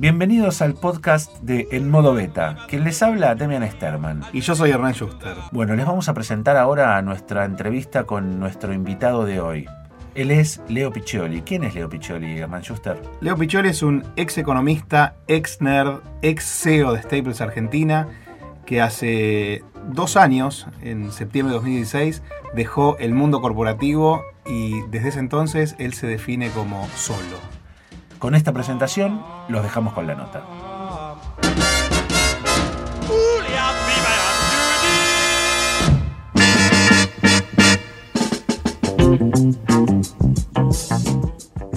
Bienvenidos al podcast de En Modo Beta. Quien les habla, Demian Sterman. Y yo soy Hernán Schuster. Bueno, les vamos a presentar ahora nuestra entrevista con nuestro invitado de hoy. Él es Leo Piccioli. ¿Quién es Leo Piccioli, Hernán Schuster? Leo Piccioli es un ex economista, ex nerd, ex CEO de Staples Argentina, que hace dos años, en septiembre de 2016, dejó el mundo corporativo y desde ese entonces él se define como solo. Con esta presentación los dejamos con la nota.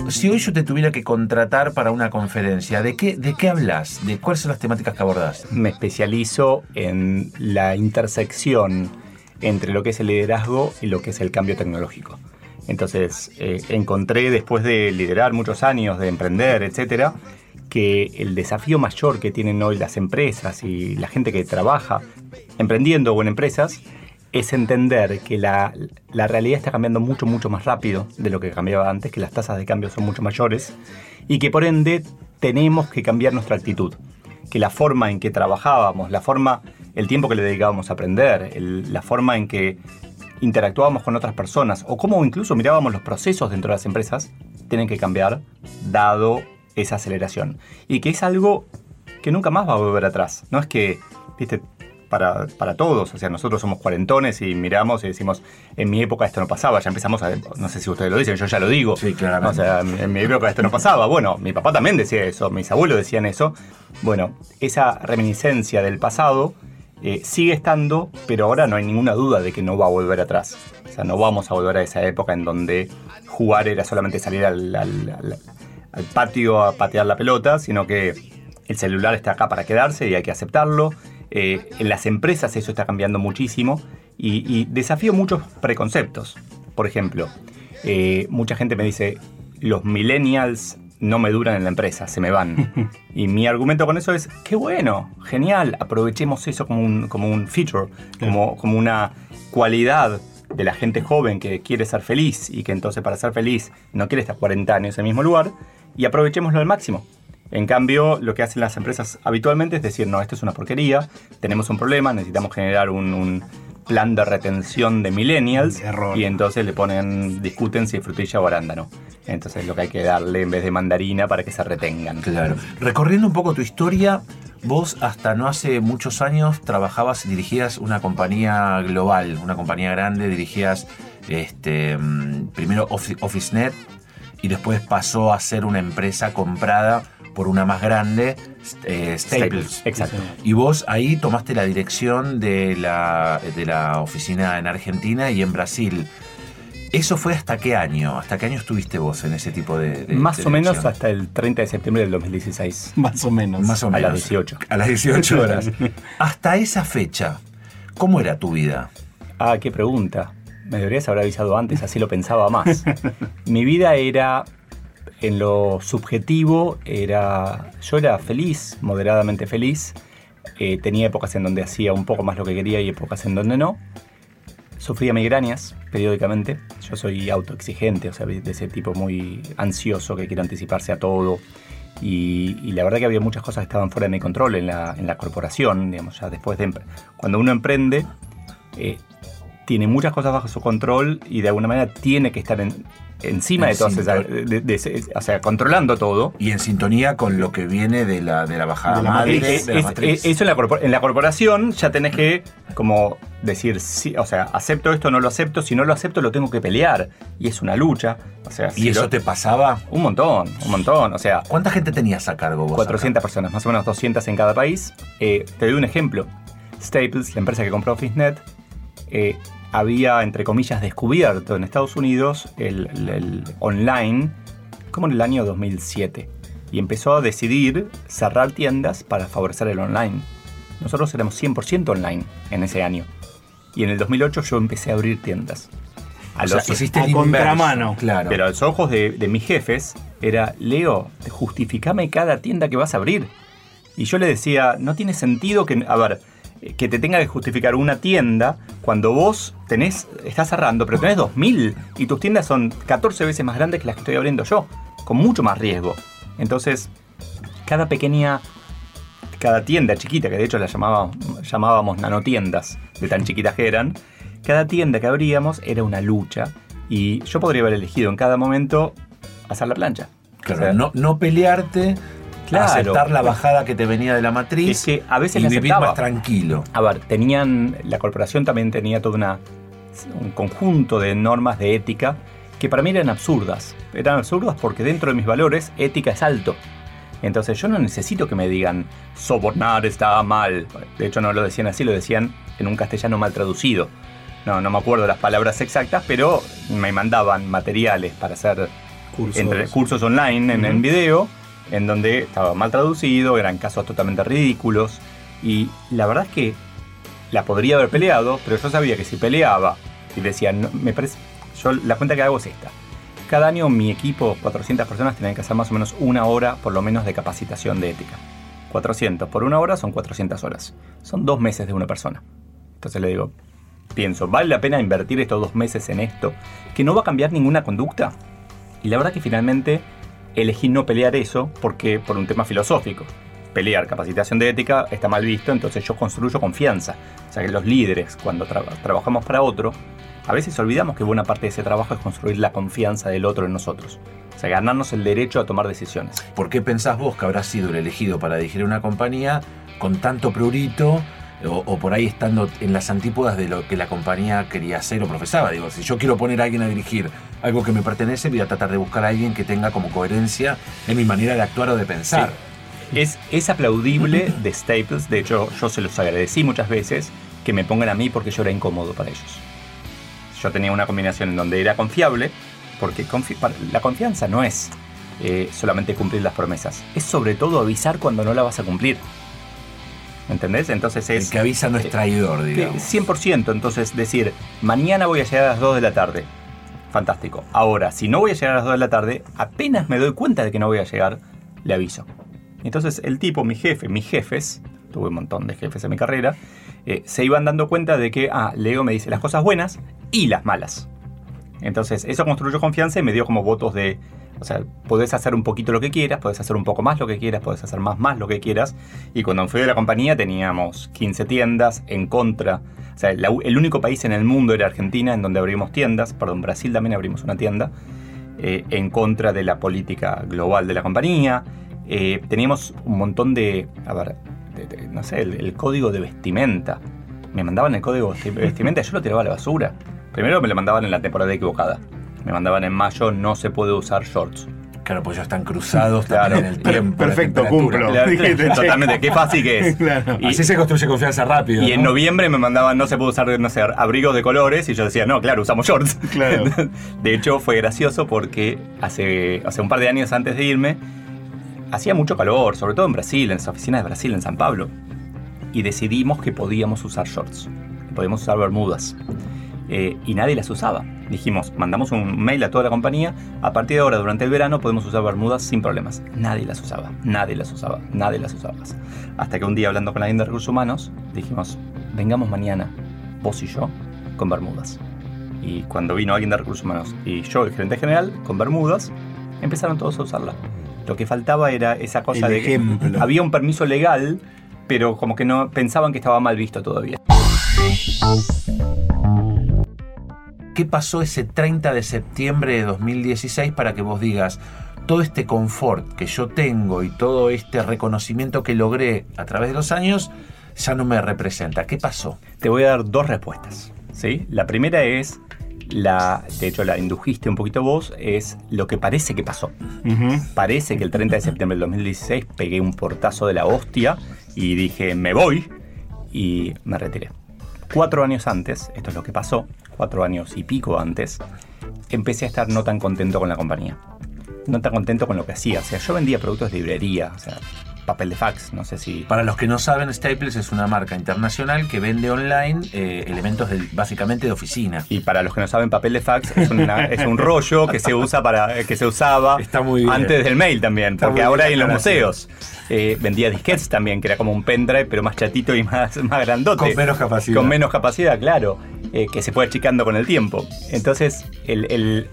Si hoy yo te tuviera que contratar para una conferencia, ¿de qué, de qué hablas? ¿De cuáles son las temáticas que abordás? Me especializo en la intersección entre lo que es el liderazgo y lo que es el cambio tecnológico. Entonces, eh, encontré después de liderar muchos años, de emprender, etcétera, que el desafío mayor que tienen hoy las empresas y la gente que trabaja emprendiendo o en empresas es entender que la, la, realidad está cambiando mucho, mucho más rápido de lo que cambiaba antes, que las tasas de cambio son mucho mayores y que por ende tenemos que cambiar nuestra actitud. Que la forma en que trabajábamos, la forma, el tiempo que le dedicábamos a aprender, la forma en que interactuábamos con otras personas o cómo incluso mirábamos los procesos dentro de las empresas, tienen que cambiar dado esa aceleración. Y que es algo que nunca más va a volver atrás. No es que, viste, para, para, todos. O sea, nosotros somos cuarentones y miramos y decimos, en mi época esto no pasaba. Ya empezamos a, no sé si ustedes lo dicen, yo ya lo digo. Sí, claramente. O sea, en mi época esto no pasaba. Bueno, mi papá también decía eso, mis abuelos decían eso. Bueno, esa reminiscencia del pasado eh, sigue estando, pero ahora no hay ninguna duda de que no va a volver atrás. O sea, no vamos a volver a esa época en donde jugar era solamente salir al, patio a patear la pelota, sino que el celular está acá para quedarse y hay que aceptarlo. Eh, en las empresas eso está cambiando muchísimo y, y desafío muchos preconceptos. Por ejemplo, eh, mucha gente me dice, los millennials no me duran en la empresa, se me van. y mi argumento con eso es, qué bueno, genial, aprovechemos eso como un, como un feature, como, como una cualidad de la gente joven que quiere ser feliz y que entonces para ser feliz no quiere estar 40 años en el mismo lugar y aprovechémoslo al máximo. En cambio, lo que hacen las empresas habitualmente es decir, no, esto es una porquería, tenemos un problema, necesitamos generar un, un plan de retención de millennials Error. y entonces le ponen, discuten si frutilla o arándano. Entonces lo que hay que darle en vez de mandarina para que se retengan. Claro. Recorriendo un poco tu historia, vos hasta no hace muchos años trabajabas, dirigías una compañía global, una compañía grande, dirigías este, primero OfficeNet y después pasó a ser una empresa comprada por una más grande, eh, Staples. Exacto. Y vos ahí tomaste la dirección de la, de la oficina en Argentina y en Brasil. ¿Eso fue hasta qué año? ¿Hasta qué año estuviste vos en ese tipo de, de Más de o menos hasta el 30 de septiembre del 2016. Más o menos. Más o A menos. las 18. A las 18 horas. hasta esa fecha, ¿cómo era tu vida? Ah, qué pregunta. Me deberías haber avisado antes, así lo pensaba más. Mi vida era, en lo subjetivo, era. Yo era feliz, moderadamente feliz. Eh, tenía épocas en donde hacía un poco más lo que quería y épocas en donde no. Sufría migrañas periódicamente. Yo soy autoexigente, o sea, de ese tipo muy ansioso que quiere anticiparse a todo. Y, la verdad que había muchas cosas que estaban fuera de mi control en la, en la corporación, digamos, ya después de... Cuando uno emprende, eh, tiene muchas cosas bajo su control y de alguna manera tiene que estar en, encima de todas esas, de, de, de, o sea, controlando todo. Y en sintonía con lo que viene de la, de la bajada De la madre, de la Es- matriz. es- eso en la, en la corporación ya tenés que como decir, sí, o sea, acepto esto, no lo acepto, si no lo acepto lo tengo que pelear y es una lucha, o sea, ¿Y si eso lo- te pasaba? un montón, un montón, o sea, ¿Cuánta gente tenías a cargo vos? 400 acá? personas, más o menos 200 en cada país. Eh, te doy un ejemplo. Staples, la empresa que compró OfficeNet, eh, había, entre comillas, descubierto en Estados Unidos el, el- el online como en el año 2007 y empezó a decidir cerrar tiendas para favorecer el online. Nosotros éramos 100% online en ese año y en el 2008 yo empecé a abrir tiendas. A O sea, los- hiciste a el inverso, contramano. Claro. pero a los ojos de, de mis jefes era, Leo, justificame cada tienda que vas a abrir. Y yo le decía, no tiene sentido que, a ver, que te tenga que justificar una tienda cuando vos tenés, estás cerrando, pero tenés 2.000 y tus tiendas son 14 veces más grandes que las que estoy abriendo yo, con mucho más riesgo. Entonces, cada pequeña, cada tienda chiquita, que de hecho la llamábamos, llamábamos nanotiendas, de tan chiquitas que eran, cada tienda que abríamos era una lucha y yo podría haber elegido en cada momento hacer la plancha. Claro, O sea, no, no pelearte, Claro. aceptar la bajada que te venía de la matriz Es que a veces y la vivir aceptaba. más tranquilo. A ver, tenían, la corporación también tenía todo una, un conjunto de normas de ética que para mí eran absurdas. Eran absurdas porque dentro de mis valores ética es alto. Entonces yo no necesito que me digan sobornar está mal. De hecho no lo decían así, lo decían en un castellano mal traducido. No, no me acuerdo las palabras exactas, pero me mandaban materiales para hacer Cursos. entre cursos online en, en video, en donde estaba mal traducido, eran casos totalmente ridículos. Y la verdad es que la podría haber peleado, pero yo sabía que si peleaba y decía, me parece, yo la cuenta que hago es esta. Cada año mi equipo, 400 personas, tenían que hacer más o menos una hora por lo menos de capacitación de ética. 400 por una hora son 400 horas. Son dos meses de una persona. Entonces le digo, pienso, ¿vale la pena invertir estos dos meses en esto? ¿Que no va a cambiar ninguna conducta? Y la verdad que finalmente elegí no pelear eso porque por un tema filosófico. Pelear capacitación de ética está mal visto, entonces yo construyo confianza. O sea que los líderes, cuando tra- trabajamos para otro, a veces olvidamos que buena parte de ese trabajo es construir la confianza del otro en nosotros. O sea, ganarnos el derecho a tomar decisiones. ¿Por qué pensás vos que habrás sido el elegido para dirigir una compañía con tanto prurito o, o por ahí estando en las antípodas de lo que la compañía quería hacer o profesaba? Digo, si yo quiero poner a alguien a dirigir algo que me pertenece, voy a tratar de buscar a alguien que tenga como coherencia en mi manera de actuar o de pensar. Es, es aplaudible de Staples, de hecho yo se los agradecí muchas veces que me pongan a mí porque yo era incómodo para ellos. Yo tenía una combinación en donde era confiable, porque confi- la confianza no es eh, solamente cumplir las promesas, es sobre todo avisar cuando no la vas a cumplir. ¿Entendés? Entonces El es... que avisa no es traidor, Que digamos. 100%, entonces decir, mañana voy a llegar a las 2 de la tarde. Fantástico. Ahora, si no voy a llegar a las 2 de la tarde, apenas me doy cuenta de que no voy a llegar, le aviso. Entonces el tipo, mi jefe, mis jefes, tuve un montón de jefes en mi carrera, eh, se iban dando cuenta de que, ah, Leo me dice las cosas buenas y las malas. Entonces eso construyó confianza y me dio como votos de, o sea, podés hacer un poquito lo que quieras, podés hacer un poco más lo que quieras, podés hacer más más lo que quieras. Y cuando fui de la compañía teníamos 15 tiendas en contra. O sea, la- el único país en el mundo era Argentina en donde abrimos tiendas, perdón, Brasil también abrimos una tienda, eh, en contra de la política global de la compañía. Eh, teníamos un montón de, a ver, de- de- no sé, el, el código de vestimenta. Me mandaban el código de vestimenta yo lo tiraba a la basura. Primero me lo mandaban en la temporada equivocada. Me mandaban en mayo, no se puede usar shorts. Claro, pues ya están cruzados Claro. también en el tiempo. Perfecto, cumplo. Claro. Totalmente, qué fácil que es. Claro. Y- Así se construye confianza rápido. Y en ¿no? noviembre me mandaban, no se puede usar, no sé, abrigos de colores, y yo decía, no, claro, usamos shorts. Claro. De hecho, fue gracioso porque hace, hace un par de años antes de irme, hacía mucho calor, sobre todo en Brasil, en las oficinas de Brasil, en San Pablo. Y decidimos que podíamos usar shorts, que podíamos usar bermudas. Eh, y nadie las usaba. Dijimos, mandamos un mail a toda la compañía, a partir de ahora, durante el verano, podemos usar bermudas sin problemas. Nadie las usaba, nadie las usaba, nadie las usaba. Hasta que un día, hablando con alguien de recursos humanos, dijimos, vengamos mañana, vos y yo, con bermudas. Y cuando vino alguien de recursos humanos y yo, el gerente general, con bermudas, empezaron todos a usarla. Lo que faltaba era esa cosa El de que había un permiso legal, pero como que no pensaban que estaba mal visto todavía. ¿Qué pasó ese 30 de septiembre de 2016 para que vos digas, todo este confort que yo tengo y todo este reconocimiento que logré a través de los años ya no me representa? ¿Qué pasó? Te voy a dar dos respuestas. ¿sí? La primera es, la, de hecho la indujiste un poquito vos, es lo que parece que pasó. Parece que el 30 de septiembre del 2016 pegué un portazo de la hostia y dije, me voy, y me retiré. Cuatro años antes, esto es lo que pasó, cuatro años y pico antes, empecé a estar no tan contento con la compañía. No tan contento con lo que hacía. O sea, yo vendía productos de librería, o sea, papel de fax, no sé si... Para los que no saben, Staples es una marca internacional que vende online eh, elementos de- básicamente de oficina. Y para los que no saben, papel de fax es, una- es un rollo que se usa para que se usaba Está muy bien. antes del mail también, Está porque ahora hay en los museos. Eh, vendía disquetes también, que era como un pendrive, pero más chatito y más, más grandote. Con menos capacidad. Con menos capacidad, claro. eh, que se fue achicando con el tiempo. Entonces, el, el-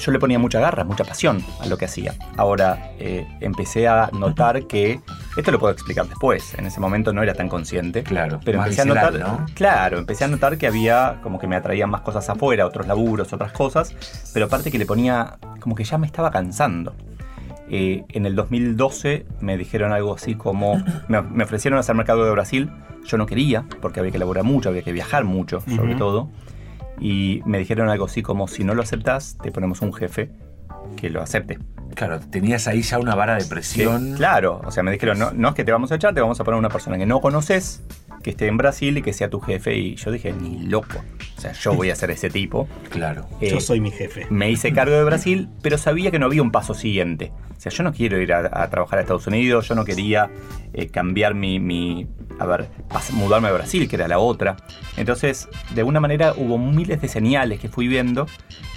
yo le ponía mucha garra, mucha pasión a lo que hacía. Ahora eh, empecé a notar que, esto lo puedo explicar después, en ese momento no era tan consciente. Claro, pero empecé a notar, ¿no? claro, empecé a notar que había como que me atraían más cosas afuera, otros laburos, otras cosas, pero aparte que le ponía como que ya me estaba cansando. Eh, en el 2012 me dijeron algo así como, me, me ofrecieron hacer mercado de Brasil, yo no quería, porque había que laburar mucho, había que viajar mucho, sobre todo, y me dijeron algo así como, si no lo aceptas, te ponemos un jefe que lo acepte. Claro, tenías ahí ya una vara de Que, presión. claro, o sea, me dijeron, no, no es que te vamos a echar, te vamos a poner una persona que no conoces, que esté en Brasil y que sea tu jefe, y yo dije, ni loco, o sea, yo voy a ser ese tipo. Claro. Eh, Yo soy mi jefe. me hice cargo de Brasil, pero sabía que no había un paso siguiente. O sea, yo no quiero ir a, a trabajar a Estados Unidos, yo no quería eh, cambiar mi, mi- a ver, mudarme a Brasil, que era la otra. Entonces, de alguna manera hubo miles de señales que fui viendo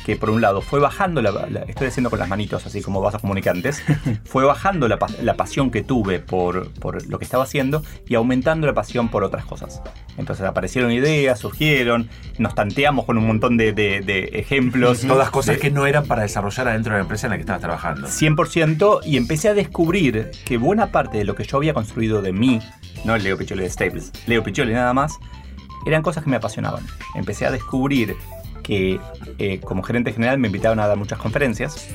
que por un lado fue bajando, la, la- estoy haciendo con las manitos así como vasos comunicantes, fue bajando la, la pasión que tuve por, por lo que estaba haciendo y aumentando la pasión por otras cosas. Entonces aparecieron ideas, surgieron, nos tanteamos con un montón de, de- de ejemplos. Todas cosas de- que no eran para desarrollar adentro de la empresa en la que estabas trabajando. 100% y empecé a descubrir que buena parte de lo que yo había construido de mí, no el Leo Piccioli de Staples, Leo Piccioli nada más, eran cosas que me apasionaban. Empecé a descubrir que eh, como gerente general me invitaban a dar muchas conferencias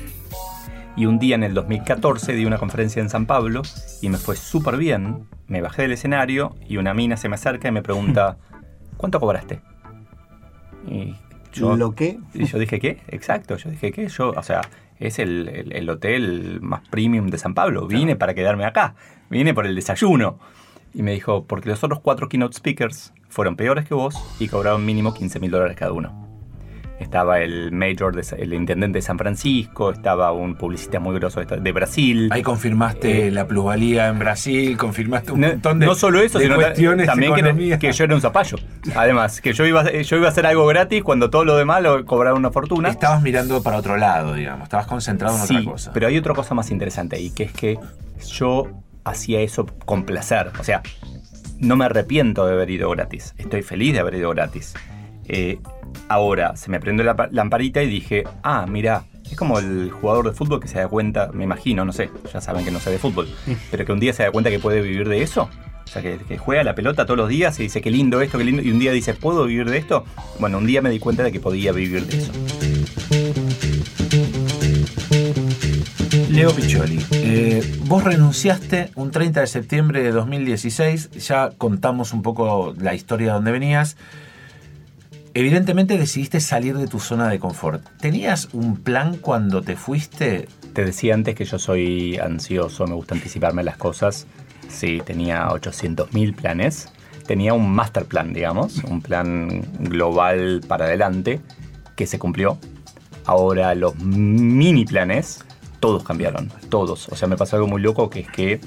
y un día en el 2014 di una conferencia en San Pablo y me fue súper bien. Me bajé del escenario y una mina se me acerca y me pregunta, ¿cuánto cobraste? Y yo, ¿Lo qué? y yo dije, ¿qué? Exacto, yo dije, ¿qué? Yo, o sea, es el, el- el hotel más premium de San Pablo. Vine para quedarme acá. Vine por el desayuno. Y me dijo, porque los otros cuatro keynote speakers fueron peores que vos y cobraron mínimo 15 mil dólares cada uno. Estaba el mayor, de, el intendente de San Francisco, estaba un publicista muy grosso de, Brasil. Ahí confirmaste Eh, la plusvalía en Brasil, confirmaste un No, montón de, no solo eso, sino cuestiones también que, yo era un zapallo. Además, que yo iba, a- yo iba a hacer algo gratis cuando todo lo demás lo cobraba una fortuna. Estabas mirando para otro lado, digamos. Estabas concentrado en Sí, otra cosa. pero hay otra cosa más interesante ahí, que es que yo hacía eso con placer. O sea, no me arrepiento de haber ido gratis. Estoy feliz de haber ido gratis. Eh, ahora, se me prendió la pa- lamparita y dije, ah, mira, es como el jugador de fútbol que se da cuenta, me imagino, no sé, ya saben que no sé de fútbol, pero que un día se da cuenta que puede vivir de eso. O sea, que, que juega la pelota todos los días y dice, qué lindo esto, qué lindo, y un día dice, ¿puedo vivir de esto? Bueno, un día me di cuenta de que podía vivir de eso. Leo Piccioli, eh, vos renunciaste un 30 de septiembre de 2016, ya contamos un poco la historia de donde venías. Evidentemente decidiste salir de tu zona de confort. ¿Tenías un plan cuando te fuiste? Te decía antes que yo soy ansioso, me gusta anticiparme las cosas. Sí, tenía 800.000 planes. Tenía un master plan, digamos, un plan global para adelante que se cumplió. Ahora los mini planes, todos cambiaron, todos. O sea, me pasó algo muy loco que es que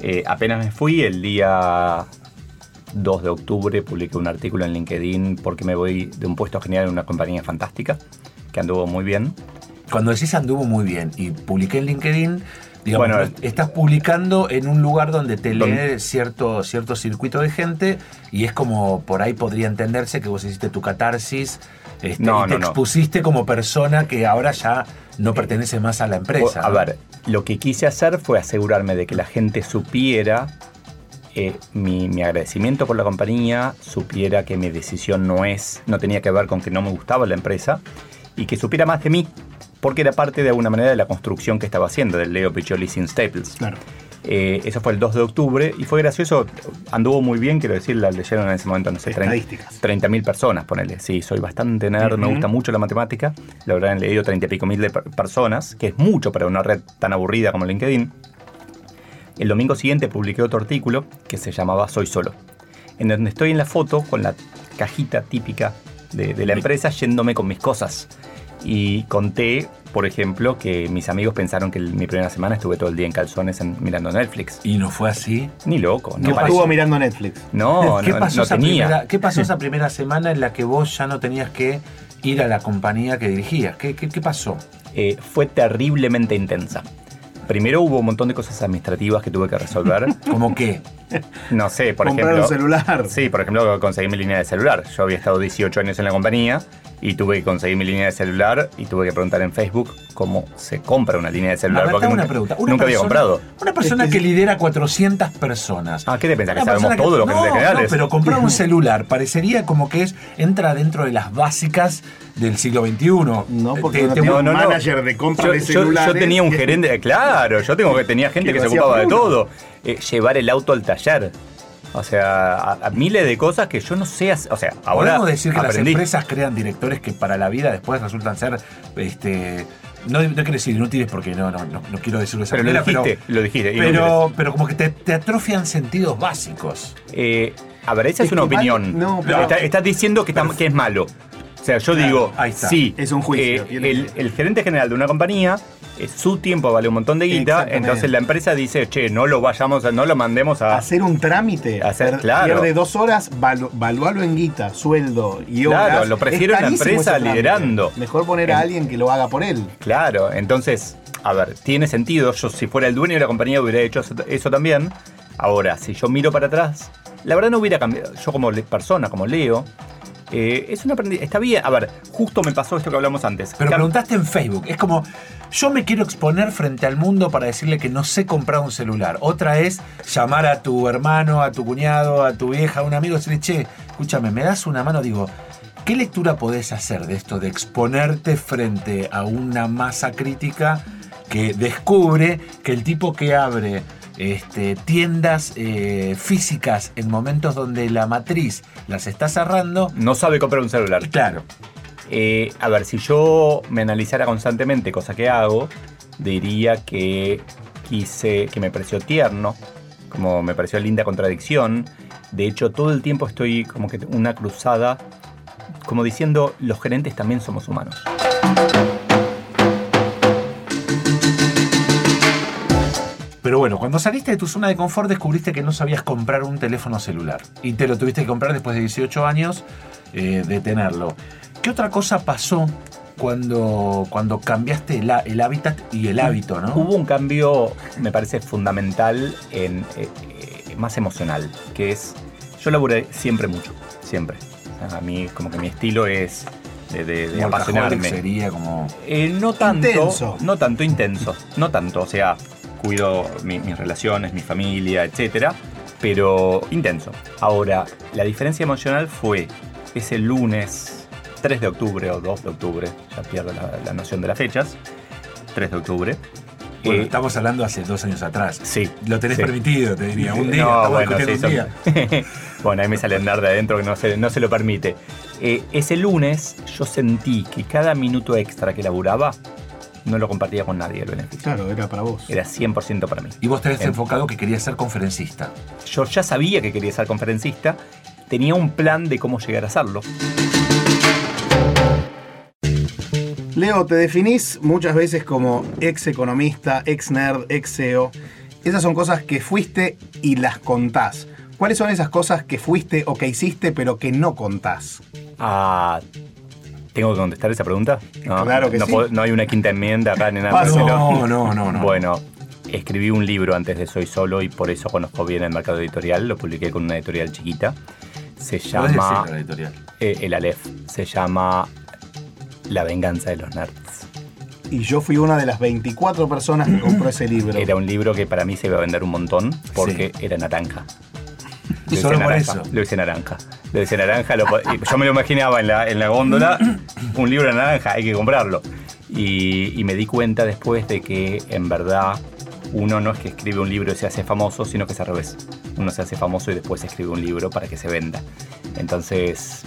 eh, apenas me fui el día 2 de octubre publiqué un artículo en LinkedIn porque me voy de un puesto genial en una compañía fantástica que anduvo muy bien. Cuando decís anduvo muy bien y publiqué en LinkedIn, digamos, Bueno, estás publicando en un lugar donde te lee cierto, cierto circuito de gente y es como por ahí podría entenderse que vos hiciste tu catarsis este, No, y te no, no. expusiste como persona que ahora ya no pertenece más a la empresa. A ver, lo que quise hacer fue asegurarme de que la gente supiera eh, mi, mi agradecimiento por la compañía, supiera que mi decisión no es, no tenía que ver con que no me gustaba la empresa y que supiera más de mí, porque era parte de alguna manera de la construcción que estaba haciendo del Leo Piccioli sin Staples. Claro. Eh, eso fue el 2 de octubre y fue gracioso, anduvo muy bien, quiero decir, la leyeron en ese momento, no sé, 30 Estadísticas. 30.000 personas, ponele. Sí, soy bastante nerd, me Ujú. gusta mucho la matemática. Lo habrán leído 30 y pico mil de per- personas, que es mucho para una red tan aburrida como LinkedIn. El domingo siguiente publiqué otro artículo que se llamaba Soy Solo, en donde estoy en la foto con la cajita típica de, de la empresa yéndome con mis cosas. Y conté, por ejemplo, que mis amigos pensaron que el- mi primera semana estuve todo el día en calzones en- mirando Netflix. Y no fue así. Ni loco, no ¿Qué No parecía- estuvo mirando Netflix. No, ¿Qué no, pasó, no esa tenía. primera, ¿Qué pasó esa primera semana en la que vos ya no tenías que ir a la compañía que dirigías? ¿Qué, qué, qué pasó? eh, fue terriblemente intensa. Primero hubo un montón de cosas administrativas que tuve que resolver. ¿Cómo qué? No sé, por Comprar ejemplo. un celular. Sí, por ejemplo, conseguí mi línea de celular. Yo había estado 18 años en la compañía Y tuve que conseguir mi línea de celular y tuve que preguntar en Facebook cómo se compra una línea de celular. Porque hago nunca, una pregunta. Una nunca había persona- comprado. Una persona que lidera 400 personas. Ah, ¿qué te pensás? ¿Que Una sabemos persona todo lo que no, generales? Pero comprar un celular parecería como que es entra dentro de las básicas del siglo XXI. No, porque Te- no te- tengo no, no. manager de compra yo, de celulares. yo tenía un gerente, claro, yo tengo que tenía gente Que se ocupaba de todo. Eh, llevar el auto al taller. O sea, a, a miles de cosas que yo no sé hacer. O sea, ahora Podemos decir que aprendí. las empresas crean directores que para la vida después resultan ser, este, no, no quiero decir inútiles porque no, no, no, no quiero decirlo de esa Pero lo dijiste, lo dijiste. pero, pero como que te, te atrofian sentidos básicos. Eh, a ver, esa es, Es una que mal- opinión. no, pero- Está- estás diciendo que, está- que es malo. O sea, yo Claro, digo, ahí está. sí, Es un juicio, eh, el gerente general de una compañía, eh, su tiempo vale un montón de guita, entonces la empresa dice, che, no lo vayamos, a- no lo mandemos a... Hacer un trámite, Hacer- per- claro. pierde dos horas, valu- valuarlo en guita, sueldo y horas. Claro, lo prefiero la empresa liderando. Mejor poner a En- alguien que lo haga por él. Claro, entonces, a ver, tiene sentido. Yo, si fuera el dueño de la compañía, hubiera hecho eso, eso también. Ahora, si yo miro para atrás, la verdad no hubiera cambiado. Yo, como persona, como Leo, eh, es un aprendizaje. Está bien. A ver, justo me pasó esto que hablamos antes. Pero Cam- preguntaste en Facebook. Es como, yo me quiero exponer frente al mundo para decirle que no sé comprar un celular. Otra es llamar a tu hermano, a tu cuñado, a tu vieja, a un amigo y decirle, che, escúchame, ¿me das una mano? Digo, ¿qué lectura podés hacer de esto de exponerte frente a una masa crítica que descubre que el tipo que abre este, tiendas eh, físicas en momentos donde la matriz las está cerrando? no sabe comprar un celular. Claro, Eh, a ver, si yo me analizara constantemente, cosa que hago, diría que quise, que me pareció tierno, como me pareció linda contradicción. De hecho, todo el tiempo estoy como que una cruzada, como diciendo, los gerentes también somos humanos. Bueno, cuando saliste de tu zona de confort descubriste que no sabías comprar un teléfono celular. Y te lo tuviste que comprar después de 18 años eh, de tenerlo. ¿Qué otra cosa pasó cuando, cuando cambiaste el, há- el hábitat y el hábito, no? Hubo un cambio, me parece fundamental, en, eh, eh, más emocional, que es, yo laburé siempre mucho, siempre. O sea, a mí como que mi estilo es de, de- de apasionarme. sería como... Eh, no tanto, Intenso. no tanto intenso, no tanto, o sea, cuido mi- mis relaciones, mi familia, etcétera, pero intenso. Ahora, la diferencia emocional fue ese lunes 3 de octubre o 2 de octubre, ya pierdo la, la noción de las fechas, 3 de octubre. Bueno, estamos hablando hace dos años atrás. sí. Lo tenés sí. permitido, te diría. Un día, No, bueno, sí, un son- día. bueno, ahí me sale andar de adentro que no se, no se lo permite. Eh, ese lunes yo sentí que cada minuto extra que laburaba no lo compartía con nadie el beneficio. Claro, era para vos. Era 100% para mí. Y vos te habías En- enfocado que querías ser conferencista. Yo ya sabía que quería ser conferencista, tenía un plan de cómo llegar a hacerlo. Leo, te definís muchas veces como ex economista, ex nerd, ex CEO. Esas son cosas que fuiste y las contás. ¿Cuáles son esas cosas que fuiste o que hiciste pero que no contás? Ah, ¿Tengo que contestar esa pregunta? No, Claro que no sí. puedo- no hay una quinta enmienda acá ni nada. No, no, no, no. Bueno, escribí un libro antes de Soy Solo y por eso conozco bien el mercado editorial. Lo publiqué con una editorial chiquita. Se llama la editorial. eh, El Aleph. Se llama La venganza de los nerds. Y yo fui una de las 24 personas que compró ese libro. Era un libro que para mí se iba a vender un montón porque era naranja. Lo hice Solo por naranja. eso. Lo hice naranja. Lo hice naranja. lo yo me lo imaginaba en la, en la góndola. Un libro de naranja, hay que comprarlo. Y, y me di cuenta después de que en verdad uno no es que escribe un libro y se hace famoso, sino que es al revés. Uno se hace famoso y después escribe un libro para que se venda. Entonces,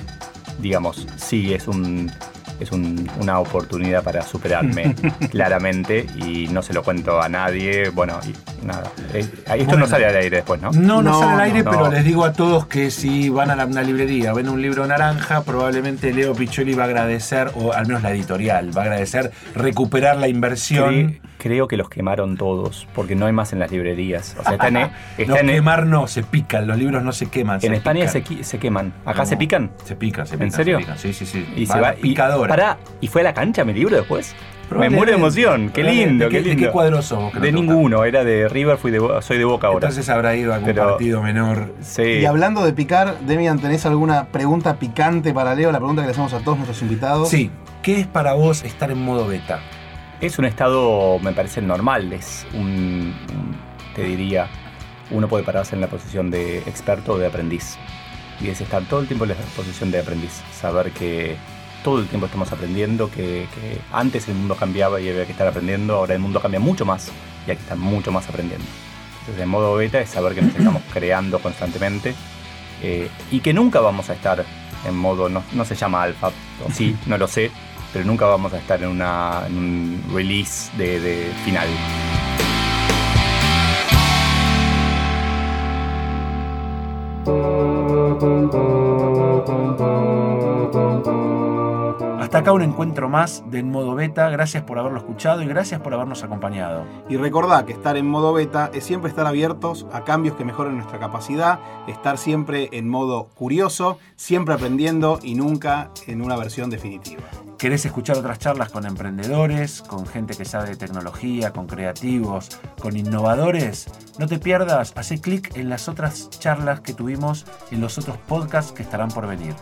digamos, sí es un es un- una oportunidad para superarme claramente y no se lo cuento a nadie. Bueno, y nada. Eh, esto Bueno. no sale al aire después, ¿no? No, no, No, sale al aire, no. pero les digo a todos que si van a la- una librería, ven un libro naranja, probablemente Leo Piccioli va a agradecer, o al menos la editorial, va a agradecer recuperar la inversión. Cre- creo que los quemaron todos, porque no hay más en las librerías. O sea, están, no, están en, quemar no, se pican, los libros no se queman. en España se, pican. qui- se queman. ¿Acá No, se pican? Se pican, se pican. ¿En serio? se pican, Sí, sí, sí. Y se va. la Y, picadora. pará, ¿y fue a la cancha mi libro después? Me muero de emoción, qué lindo, ¿De qué qué, de lindo. qué cuadro sos De ninguno, era de River, fui de soy de Boca ahora. Entonces habrá ido a algún Pero- partido menor. sí. Y hablando de picar, Demian, ¿tenés alguna pregunta picante para Leo? La pregunta que le hacemos a todos nuestros invitados. Sí. ¿Qué es para vos estar en modo beta? Es un estado, me parece, normal. Es un, te diría, uno puede pararse en la posición de experto o de aprendiz. Y es estar todo el tiempo en la posición de aprendiz. Saber que todo el tiempo estamos aprendiendo, que, que antes el mundo cambiaba y había que estar aprendiendo, ahora el mundo cambia mucho más y hay que estar mucho más aprendiendo. Entonces, en modo beta es saber que nos estamos creando constantemente eh, y que nunca vamos a estar en modo, no, no se llama alfa, o sí, no lo sé, pero nunca vamos a estar en, una, un release de final. Acá un encuentro más de En Modo Beta. Gracias por haberlo escuchado y gracias por habernos acompañado. Y recordá que estar en modo beta es siempre estar abiertos a cambios que mejoren nuestra capacidad, estar siempre en modo curioso, siempre aprendiendo y nunca en una versión definitiva. ¿Querés escuchar otras charlas con emprendedores, con gente que sabe de tecnología, con creativos, con innovadores? No te pierdas, hace clic en las otras charlas que tuvimos en los otros podcasts que estarán por venir.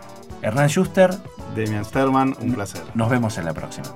Hernán Schuster, Demian Sterman, un placer. nos vemos en la próxima.